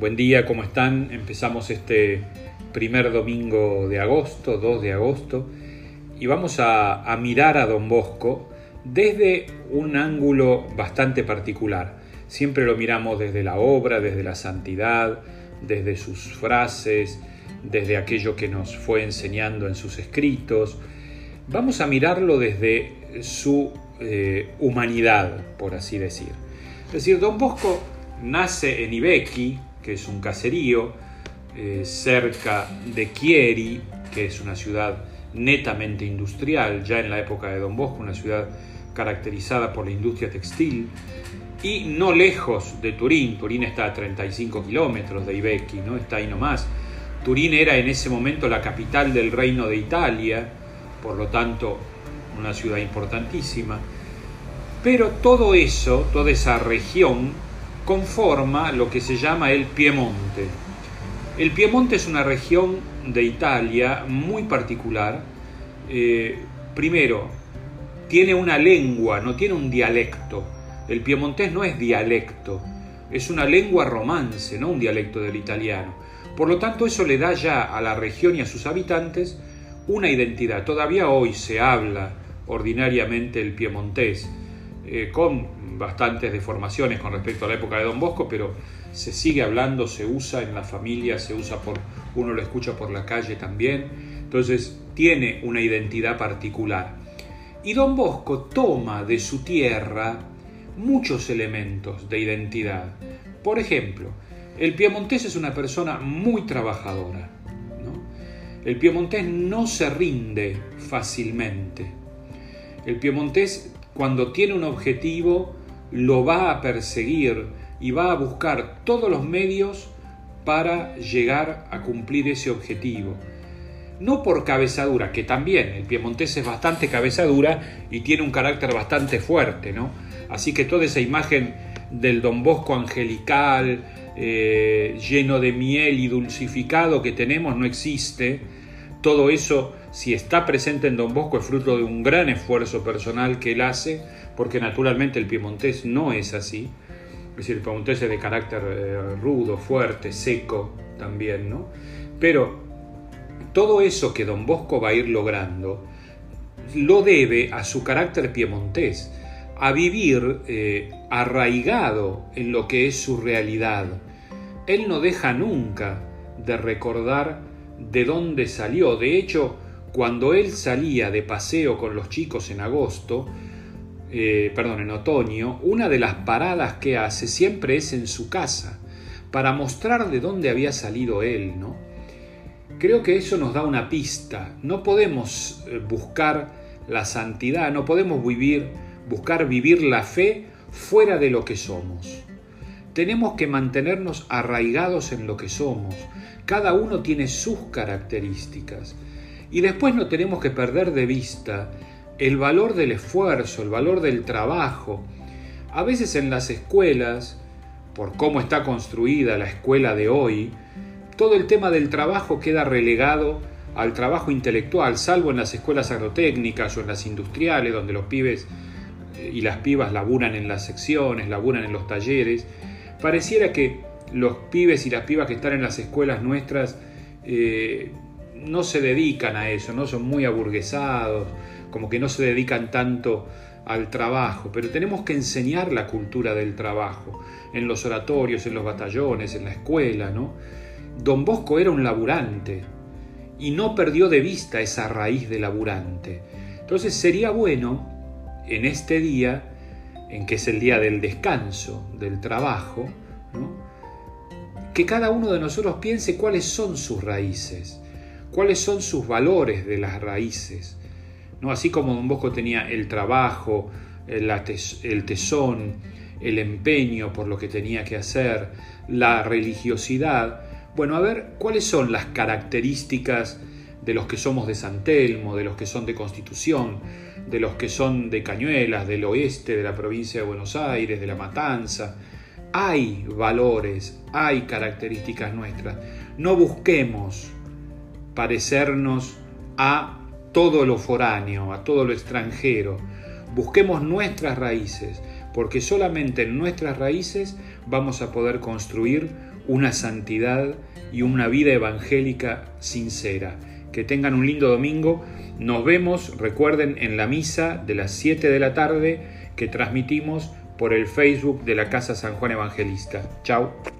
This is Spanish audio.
Buen día, ¿cómo están? Empezamos este primer domingo de agosto, 2 de agosto, y vamos a, mirar a Don Bosco desde un ángulo bastante particular. Siempre lo miramos desde la obra, desde la santidad, desde sus frases, desde aquello que nos fue enseñando en sus escritos. Vamos a mirarlo desde su eh, humanidad, por así decir. Es decir, Don Bosco nace en Ibequi, que es un caserío, eh, cerca de Chieri, que es una ciudad netamente industrial, ya en la época de Don Bosco, una ciudad caracterizada por la industria textil, y no lejos de Turín. Turín está a 35 kilómetros de Ibequi, ¿no? está ahí nomás. Turín era en ese momento la capital del reino de Italia, por lo tanto una ciudad importantísima. Pero todo eso, toda esa región, conforma lo que se llama el Piemonte. El Piemonte es una región de Italia muy particular. Eh, primero, tiene una lengua, no tiene un dialecto. El piemontés no es dialecto, es una lengua romance, no un dialecto del italiano. Por lo tanto, eso le da ya a la región y a sus habitantes una identidad. Todavía hoy se habla ordinariamente el piemontés, eh, con bastantes deformaciones con respecto a la época de Don Bosco, pero se sigue hablando, se usa en la familia, se usa por, uno lo escucha por la calle también. Entonces, tiene una identidad particular. Y Don Bosco toma de su tierra muchos elementos de identidad. Por ejemplo, el piemontés es una persona muy trabajadora. El piemontés no se rinde fácilmente. El piemontés cuando tiene un objetivo lo va a perseguir y va a buscar todos los medios para llegar a cumplir ese objetivo no por cabezadura, que también el piemontés es bastante cabezadura y tiene un carácter bastante fuerte, ¿no? Así que toda esa imagen del Don Bosco angelical, eh, lleno de miel y dulcificado que tenemos no existe. Todo eso, si está presente en Don Bosco, es fruto de un gran esfuerzo personal que él hace, porque naturalmente el piemontés no es así. Es decir, el piemontés es de carácter eh, rudo, fuerte, seco también, ¿no? Pero todo eso que don Bosco va a ir logrando lo debe a su carácter piemontés, a vivir eh, arraigado en lo que es su realidad. Él no deja nunca de recordar de dónde salió. De hecho, cuando él salía de paseo con los chicos en agosto, eh, perdón, en otoño, una de las paradas que hace siempre es en su casa, para mostrar de dónde había salido él, ¿no? Creo que eso nos da una pista. No podemos eh, buscar la santidad, no podemos vivir, buscar vivir la fe fuera de lo que somos. Tenemos que mantenernos arraigados en lo que somos. Cada uno tiene sus características. Y después no tenemos que perder de vista el valor del esfuerzo, el valor del trabajo. A veces en las escuelas, por cómo está construida la escuela de hoy, todo el tema del trabajo queda relegado al trabajo intelectual, salvo en las escuelas agrotécnicas o en las industriales, donde los pibes eh, y las pibas laburan en las secciones, laburan en los talleres. Pareciera que los pibes y las pibas que están en las escuelas nuestras eh, no se dedican a eso, no son muy aburguesados, como que no se dedican tanto al trabajo, pero tenemos que enseñar la cultura del trabajo en los oratorios, en los batallones, en la escuela, ¿no? Don Bosco era un laburante y no perdió de vista esa raíz de laburante. Entonces sería bueno en este día, en que es el día del descanso, del trabajo, que cada uno de nosotros piense cuáles son sus raíces, cuáles son sus valores de las raíces. ¿no? Así como Don Bosco tenía el trabajo, el tesón, el empeño por lo que tenía que hacer, la religiosidad, bueno, a ver, ¿cuáles son las características de los que somos de San Telmo, de los que son de Constitución, de los que son de Cañuelas, del oeste, de la provincia de Buenos Aires, de La Matanza? hay valores, hay características nuestras. No busquemos parecernos a todo lo foráneo, a todo lo extranjero. Busquemos nuestras raíces, porque solamente en nuestras raíces vamos a poder construir una santidad y una vida evangélica sincera. Que tengan un lindo domingo. Nos vemos, recuerden, en la misa de las 7 de la tarde que transmitimos por el Facebook de la Casa San Juan Evangelista. Chao.